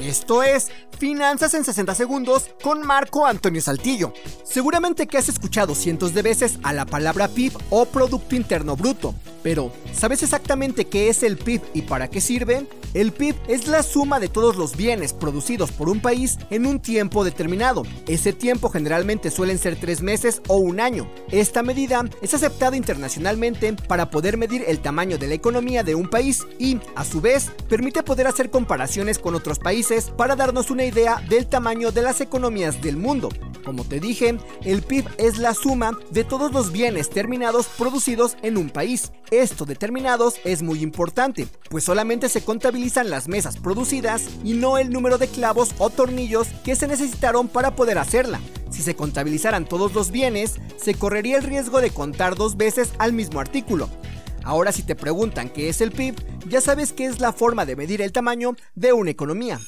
Esto es Finanzas en 60 Segundos con Marco Antonio Saltillo. Seguramente que has escuchado cientos de veces a la palabra PIB o Producto Interno Bruto, pero ¿sabes exactamente qué es el PIB y para qué sirve? El PIB es la suma de todos los bienes producidos por un país en un tiempo determinado. Ese tiempo generalmente suelen ser tres meses o un año. Esta medida es aceptada internacionalmente para poder medir el tamaño de la economía de un país y, a su vez, permite poder hacer comparaciones con otros países para darnos una idea del tamaño de las economías del mundo. Como te dije, el PIB es la suma de todos los bienes terminados producidos en un país. Esto de terminados es muy importante, pues solamente se contabilizan las mesas producidas y no el número de clavos o tornillos que se necesitaron para poder hacerla. Si se contabilizaran todos los bienes, se correría el riesgo de contar dos veces al mismo artículo. Ahora si te preguntan qué es el PIB, ya sabes que es la forma de medir el tamaño de una economía.